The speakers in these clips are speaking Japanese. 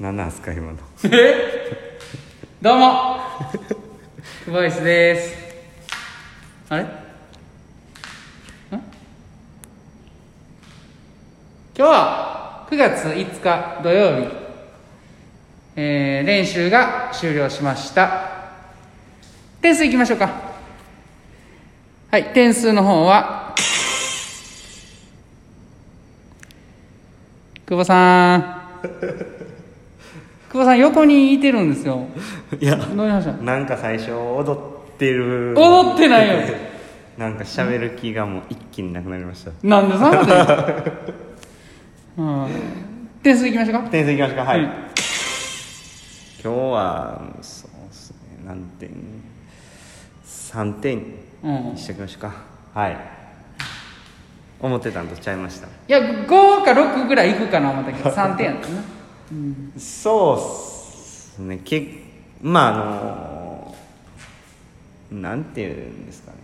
何なんすか今のえ？どうも。クボイスです。あれ？ん？今日は9月5日土曜日、えー練習が終了しました。点数いきましょうか。はい点数の方は久保さん。久保さん横にいてるんですよ。いやどうしました？なんか最初踊ってる。踊ってないよ。なんか喋る気がもう一気になくなりました。なんでそんなこと言う？うん。点数いきましょうか？点数いきましょうか？はい、うん今日はそうですね何点？3点うん。にしておきましょうか。はい。思ってたんとちゃいました。いや5か6ぐらいいくかな思ったけど3点やったなそうっすね。けまああのなんていうんですかね。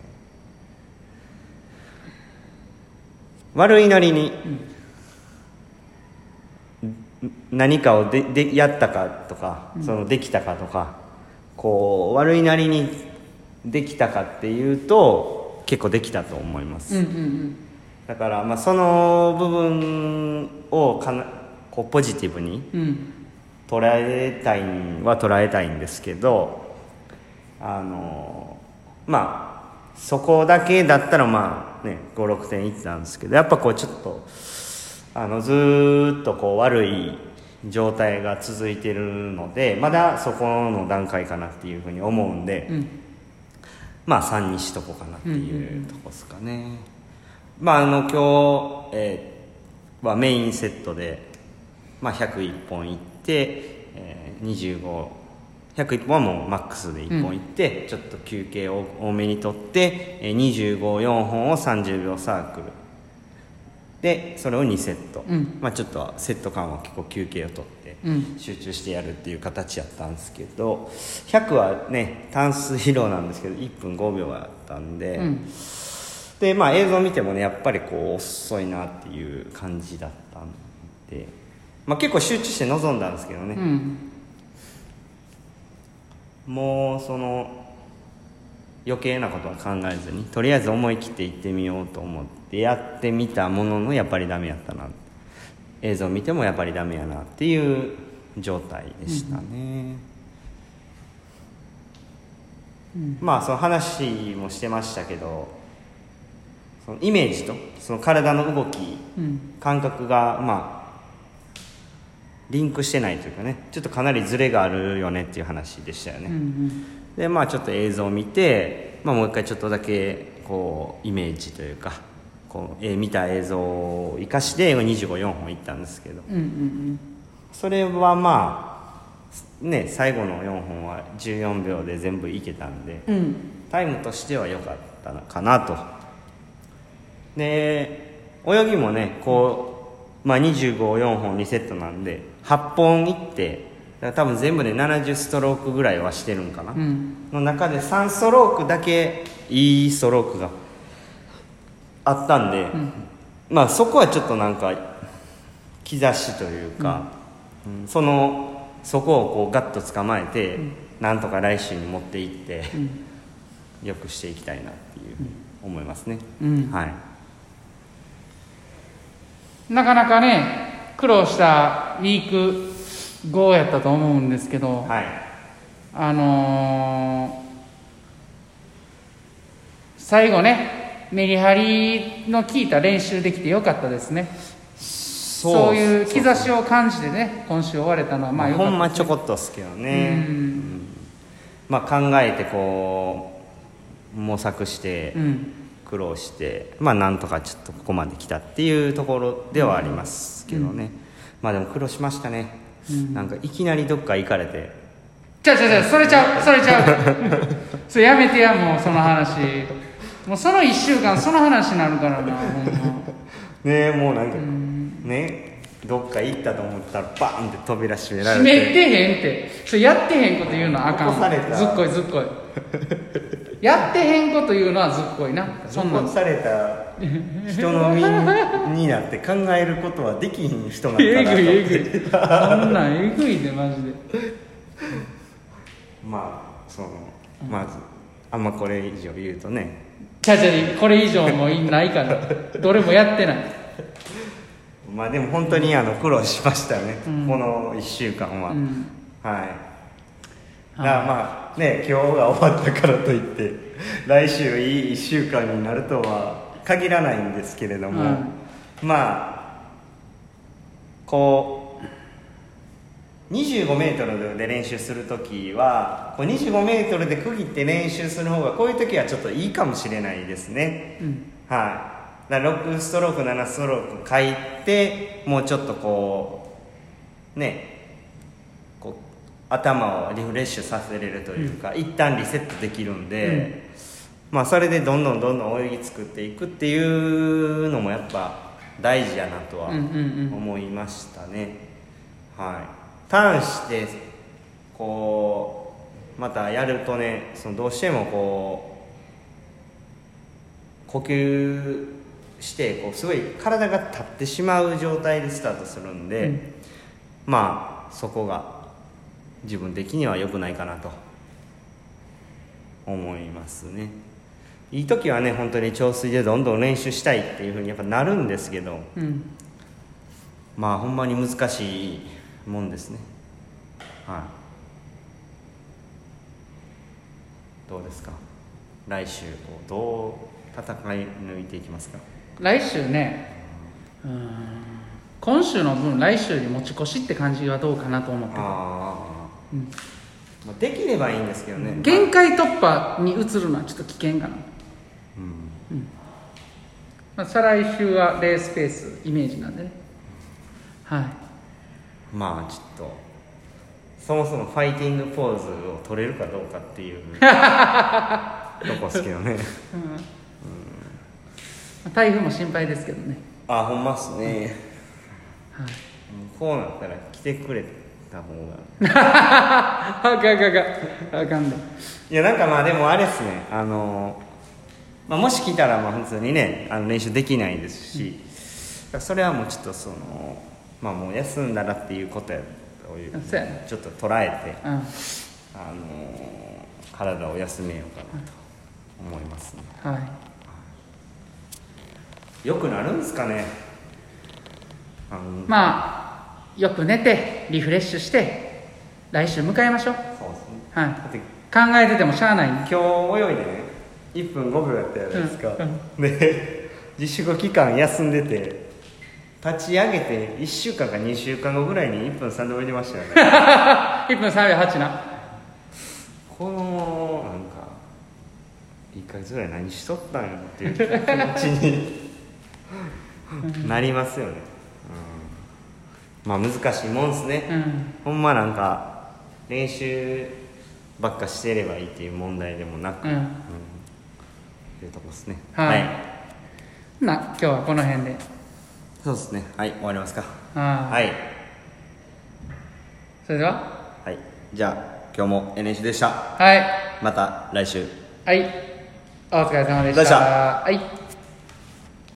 悪いなりに、ん何かをででやったかとか、そのできたかとかこう悪いなりにできたかっていうと結構できたと思います、うんうん。だから、まあ、その部分をかなこうポジティブにうん。うん捉えたいんは捉えたいんですけどあのまあそこだけだったらまあね56点いったんですけどやっぱこうちょっとあのずーっとこう悪い状態が続いてるのでまだそこの段階かなっていうふうに思うんで、うん。まあ3にしとこうかなってうんうんいうとこですかね、まああの今日、えーはメインセットで、まあ、101本いって、えー、25101本はもうマックスで1本いって、ちょっと休憩を多めにとって、えー、254本を30秒サークル。でそれを2セット、うん。まあ、ちょっとセット間は結構休憩をとって、うん。集中してやるっていう形やったんですけど100はね単数疲労なんですけど1分5秒やったんで、うん。でまあ映像見てもねやっぱりこう遅いなっていう感じだったんで、まあ、結構集中して臨んだんですけどね、うん。もうその余計なことは考えずにとりあえず思い切って行ってみようと思ってやってみたもののやっぱりダメやったな。映像見てもやっぱりダメやなっていう状態でしたね、まあその話もしてましたけどそのイメージとその体の動きうん。感覚がまあリンクしてないというかねちょっとかなりズレがあるよねっていう話でしたよね、うんうん。でまあちょっと映像を見て、まあ、もう一回ちょっとだけこうイメージというかこう、えー見た映像を生かして254本いったんですけど。うんうんそれはまあね最後の4本は14秒で全部いけたんでうんうん。タイムとしては良かったのかなと。で泳ぎもねこう、まあ、254本2セットなんで8本いって多分全部で70ストロークぐらいはしてるんかな、うん。の中で3ストロークだけいいストロークがあったんで、まあそこはちょっとなんか兆しというか、うん。そのそこをこうガッと捕まえて、なんとか来週に持っていって、よくしていきたいなっていうふうに思いますね、うん。はいなかなかね苦労したウィーク5やったと思うんですけど、はい。あのー最後ねメリハリの効いた練習できてよかったですね。そう。いう兆しを感じてね今週終われたのはままああよかったほんまちょこっとっすけどね、まあ考えてこう模索して、うん苦労してまあなんとかちょっとここまで来たっていうところではありますけどね、まあでも苦労しましたね、なんかいきなりどっか行かれて。ちゃうちゃうちゃうそれちゃうそれちゃう。それ やめてやもうその話。もうその1週間その話になるからな ねえもうなんか、ねどっか行ったと思ったらバーンって扉閉めら閉れて。めてへんって。それやってへんこと言うのはあかんされた。ずっこいずっこい。やってへんこと言うのはずっこいな。そんなん。残された人の身になって考えることはできひん人なんえだなと。ぐいえぐい。そんなんえぐいでマジで。まあそのまずあんまこれ以上言うとね。ちゃちゃこれ以上もいないから。どれもやってないまあでも本当にあの苦労しましたね、うん。この1週間は、うん。はい。だからまあね今日が終わったからといって来週いい1週間になるとは限らないんですけれども、まあこう25メートルで練習する時はこう25メートルで区切って練習する方がこういう時はちょっといいかもしれないですね、うん。はい、だから6ストローク7ストローク書いてもうちょっとこうねこう頭をリフレッシュさせれるというか、一旦リセットできるんで、まあそれでどんどんどんどん泳ぎ作っていくっていうのもやっぱ大事やなとはうんうんうん。思いましたね、はい。ターンしてこうまたやるとねそのどうしてもこう呼吸してこうすごい体が立ってしまう状態でスタートするんで、うん。まあそこが自分的には良くないかなと思いますね。いい時はね本当に調水でどんどん練習したいっていうふうにやっぱなるんですけどうん。まあほんまに難しいもんですね。はい。どうですか？来週こうどう戦い抜いていきますか？来週ね。うーん。今週の分来週に持ち越しって感じはどうかなと思って。るああ、うん。まあ、できればいいんですけどね。限界突破に移るのはちょっと危険かな、うん。まあ、再来週はレースペースイメージなんでね。はい。まあちょっとそもそもファイティングポーズを取れるかどうかっていう とこですけどね台風も心配ですけどね。あほんまっすね、はい。うんこうなったら来てくれた方が。あかんあかんあかん。で。いやなんかまあでもあれっすね。あの、まあ、もし来たらまあ普通にねあの練習できないですし、それはもうちょっとそのまあもう休んだらっていうことやというちょっと捉えてうん。あの体を休めようかなと思いますね。はいよくなるんですかね？まあよく寝てリフレッシュして来週迎えましょう。そうですね。はい。考えててもしゃあない今日泳いでね1分5秒やったじゃないですか、うんで自粛期間休んでて立ち上げて1週間か2週間後ぐらいに1分3で泳いでましたよね。1分3秒8な。このなんか1ヶ月ぐらい何しとったんやっていう気持ちになりますよね、うん、まあ難しいもんですね、うん。ほんまなんか練習ばっかしてればいいっていう問題でもなく、うん。っていうとこですね。はい。な今日はこの辺で。そうですね。はい終わりますか。はいはい。それでは。はい。じゃあ今日も NH でした。はい。また来週。はい。お疲れ様でした。はい